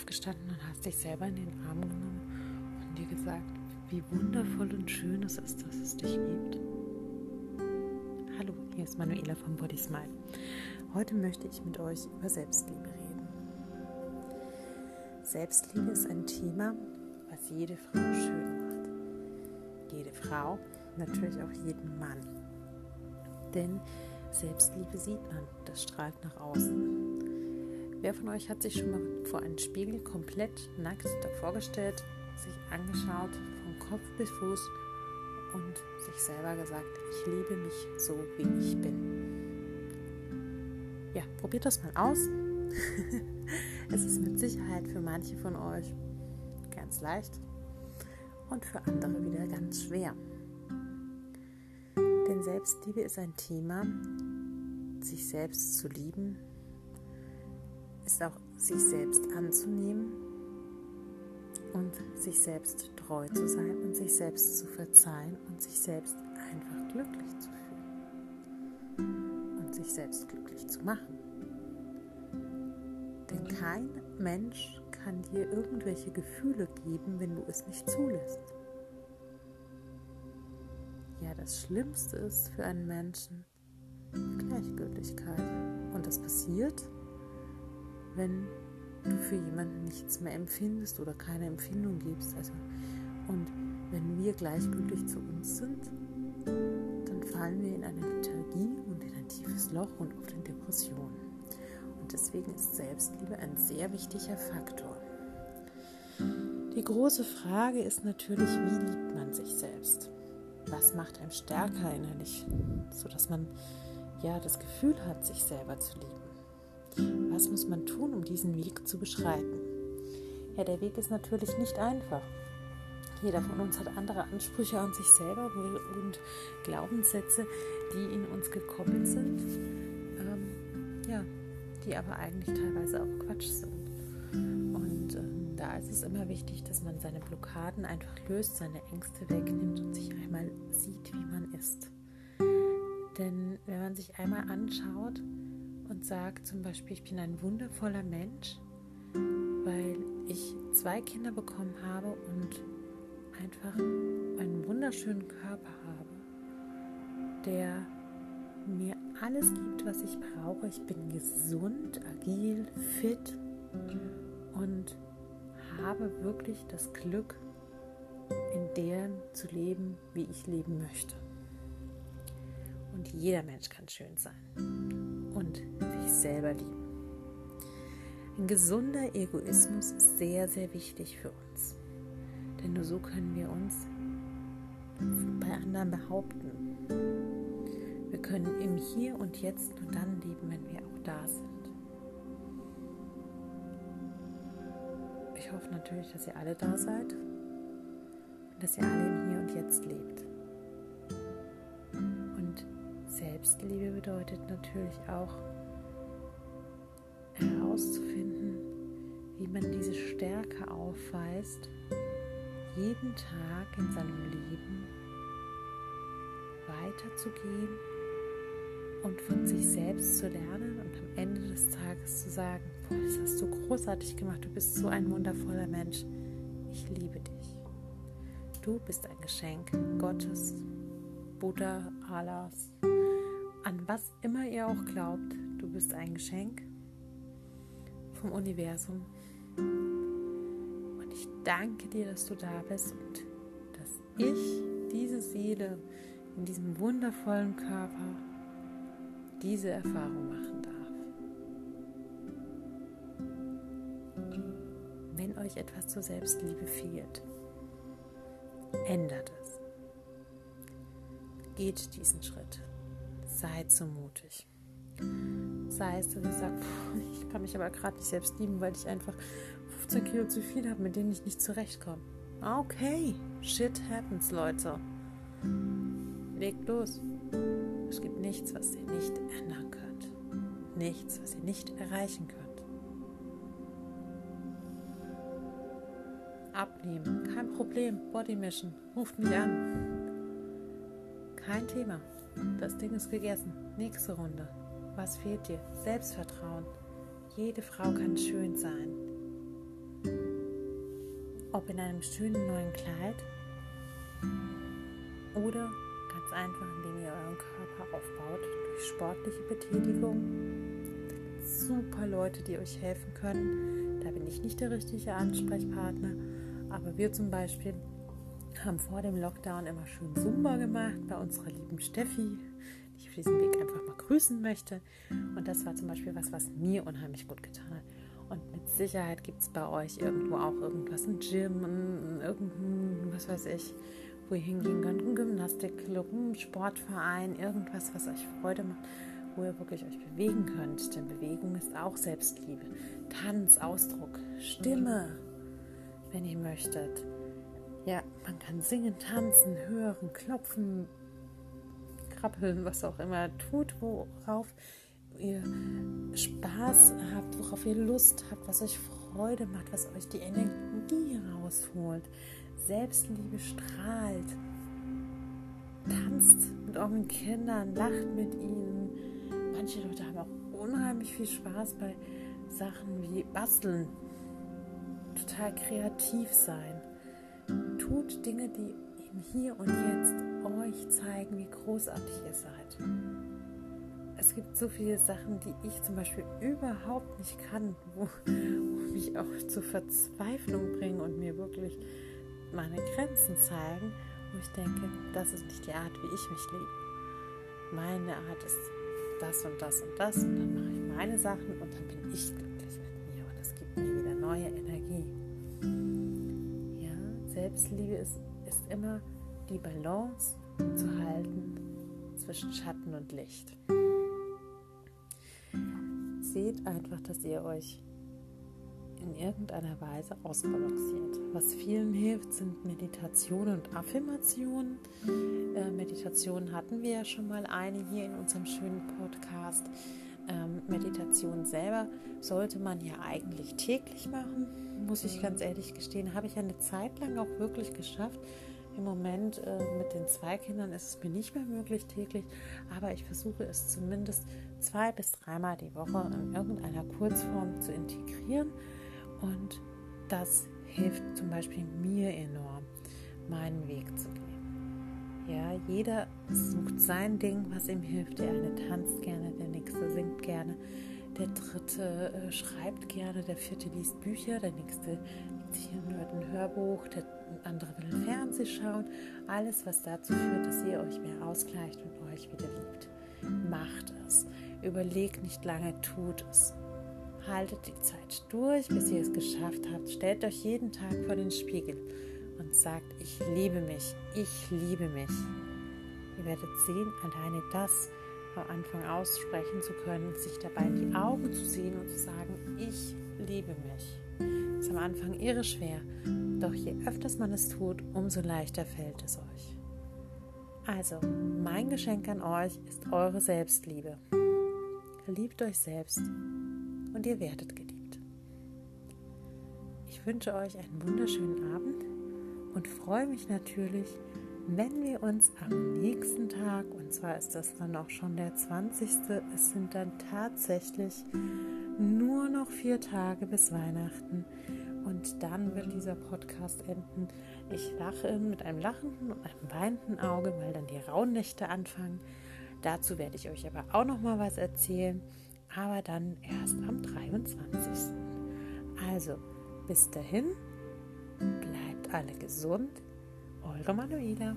aufgestanden und hast dich selber in den Arm genommen und dir gesagt, wie wundervoll und schön es ist, dass es dich gibt? Hallo, hier ist Manuela von Body Smile. Heute möchte ich mit euch über Selbstliebe reden. Selbstliebe ist ein Thema, was jede Frau schön macht. Jede Frau, natürlich auch jeden Mann. Denn Selbstliebe sieht man, das strahlt nach außen. Wer von euch hat sich schon mal vor einem Spiegel komplett nackt davor gestellt, sich angeschaut, von Kopf bis Fuß und sich selber gesagt, ich liebe mich so, wie ich bin? Ja, probiert das mal aus. es ist mit Sicherheit für manche von euch ganz leicht und für andere wieder ganz schwer. Denn Selbstliebe ist ein Thema, sich selbst zu lieben, ist auch sich selbst anzunehmen und sich selbst treu zu sein und sich selbst zu verzeihen und sich selbst einfach glücklich zu fühlen und sich selbst glücklich zu machen. Denn kein Mensch kann dir irgendwelche Gefühle geben, wenn du es nicht zulässt. Ja, das Schlimmste ist für einen Menschen Gleichgültigkeit. Und das passiert, wenn du für jemanden nichts mehr empfindest oder keine Empfindung gibst. Also, und wenn wir gleichgültig zu uns sind, dann fallen wir in eine Lethargie und in ein tiefes Loch und oft in Depressionen. Und deswegen ist Selbstliebe ein sehr wichtiger Faktor. Die große Frage ist natürlich, wie liebt man sich selbst? Was macht einem stärker innerlich, sodass man ja das Gefühl hat, sich selber zu lieben? Was muss man tun, um diesen Weg zu beschreiten? Ja, der Weg ist natürlich nicht einfach. Jeder von uns hat andere Ansprüche an sich selber und Glaubenssätze, die in uns gekoppelt sind, ähm, ja, die aber eigentlich teilweise auch Quatsch sind. Und ähm, da ist es immer wichtig, dass man seine Blockaden einfach löst, seine Ängste wegnimmt und sich einmal sieht, wie man ist. Denn wenn man sich einmal anschaut und sagt zum Beispiel, ich bin ein wundervoller Mensch, weil ich zwei Kinder bekommen habe und einfach einen wunderschönen Körper habe, der mir alles gibt, was ich brauche. Ich bin gesund, agil, fit und habe wirklich das Glück, in deren zu leben, wie ich leben möchte. Und jeder Mensch kann schön sein und sich selber lieben. Ein gesunder Egoismus ist sehr, sehr wichtig für uns. Denn nur so können wir uns bei anderen behaupten. Wir können im Hier und Jetzt nur dann leben, wenn wir auch da sind. Ich hoffe natürlich, dass ihr alle da seid und dass ihr alle im Hier und Jetzt lebt. Selbstliebe bedeutet natürlich auch herauszufinden, wie man diese Stärke aufweist, jeden Tag in seinem Leben weiterzugehen und von sich selbst zu lernen und am Ende des Tages zu sagen, boah, das hast du großartig gemacht, du bist so ein wundervoller Mensch, ich liebe dich. Du bist ein Geschenk Gottes, Buddha, Allahs, an was immer ihr auch glaubt, du bist ein Geschenk vom Universum. Und ich danke dir, dass du da bist und dass ich, diese Seele in diesem wundervollen Körper, diese Erfahrung machen darf. Wenn euch etwas zur Selbstliebe fehlt, ändert es. Geht diesen Schritt. Seid so mutig. Sei es, dass ich sage, ich kann mich aber gerade nicht selbst lieben, weil ich einfach 15 Kilo zu viel habe, mit denen ich nicht zurechtkomme. Okay, shit happens, Leute. Legt los. Es gibt nichts, was ihr nicht ändern könnt. Nichts, was ihr nicht erreichen könnt. Abnehmen, kein Problem. Body Mission, ruft mich an. Kein Thema. Das Ding ist gegessen. Nächste Runde. Was fehlt dir? Selbstvertrauen. Jede Frau kann schön sein. ob in einem schönen neuen Kleid oder ganz einfach, indem ihr euren Körper aufbaut durch sportliche Betätigung. Super Leute, die euch helfen können. Da bin ich nicht der richtige Ansprechpartner, aber wir zum Beispiel haben vor dem Lockdown immer schön Zumba gemacht bei unserer lieben Steffi, die ich auf diesem Weg einfach mal grüßen möchte. Und das war zum Beispiel was, was mir unheimlich gut getan hat. Und mit Sicherheit gibt es bei euch irgendwo auch irgendwas, ein Gym, ein, irgendein, was weiß ich, wo ihr hingehen könnt, ein Gymnastikclub, ein Sportverein, irgendwas, was euch Freude macht, wo ihr wirklich euch bewegen könnt. Denn Bewegung ist auch Selbstliebe. Tanz, Ausdruck, Stimme, wenn ihr möchtet. Ja, man kann singen, tanzen, hören, klopfen, krabbeln, was auch immer tut, worauf ihr Spaß habt, worauf ihr Lust habt, was euch Freude macht, was euch die Energie rausholt. Selbstliebe strahlt. Tanzt mit euren Kindern, lacht mit ihnen. Manche Leute haben auch unheimlich viel Spaß bei Sachen wie Basteln. Total kreativ sein. Tut Dinge, die im Hier und Jetzt euch zeigen, wie großartig ihr seid es gibt so viele Sachen, die ich zum Beispiel überhaupt nicht kann, wo, wo mich auch zur Verzweiflung bringen und mir wirklich meine Grenzen zeigen, wo ich denke, das ist nicht die Art, wie ich mich liebe. Meine Art ist das und das und das und dann mache ich meine Sachen und dann bin ich glücklich mit mir und das gibt mir wieder neue Energie. Selbstliebe ist, ist immer die Balance zu halten zwischen Schatten und Licht seht einfach, dass ihr euch in irgendeiner Weise ausbalanciert. Was vielen hilft, sind Meditation und Affirmation. Äh, Meditation hatten wir ja schon mal eine hier in unserem schönen Podcast. Ähm, Meditation selber sollte man ja eigentlich täglich machen, muss ich ganz ehrlich gestehen. Habe ich eine Zeit lang auch wirklich geschafft. Im Moment äh, mit den zwei Kindern ist es mir nicht mehr möglich täglich, aber ich versuche es zumindest zwei bis dreimal die Woche in irgendeiner Kurzform zu integrieren und das hilft zum Beispiel mir enorm, meinen Weg zu gehen. Ja, jeder sucht sein Ding, was ihm hilft. Der eine tanzt gerne, der nächste singt gerne, der dritte äh, schreibt gerne, der vierte liest Bücher, der nächste und hört ein Hörbuch, der andere will Fernsehen schauen. Alles, was dazu führt, dass ihr euch mehr ausgleicht und euch wieder liebt. Macht es. Überlegt nicht lange, tut es. Haltet die Zeit durch, bis ihr es geschafft habt. Stellt euch jeden Tag vor den Spiegel und sagt, ich liebe mich, ich liebe mich. Ihr werdet sehen, alleine das am Anfang aussprechen zu können, sich dabei in die Augen zu sehen und zu sagen, ich liebe mich. Ist am Anfang irre schwer, doch je öfters man es tut, umso leichter fällt es euch. Also, mein Geschenk an euch ist eure Selbstliebe. Liebt euch selbst und ihr werdet geliebt. Ich wünsche euch einen wunderschönen Abend und freue mich natürlich, wenn wir uns am nächsten Tag, und zwar ist das dann auch schon der 20. Es sind dann tatsächlich nur noch vier Tage bis Weihnachten und dann wird dieser Podcast enden. Ich lache mit einem lachenden und einem weinenden Auge, weil dann die Rauhnächte anfangen. Dazu werde ich euch aber auch noch mal was erzählen, aber dann erst am 23. Also, bis dahin, bleibt alle gesund. Olga Manuela.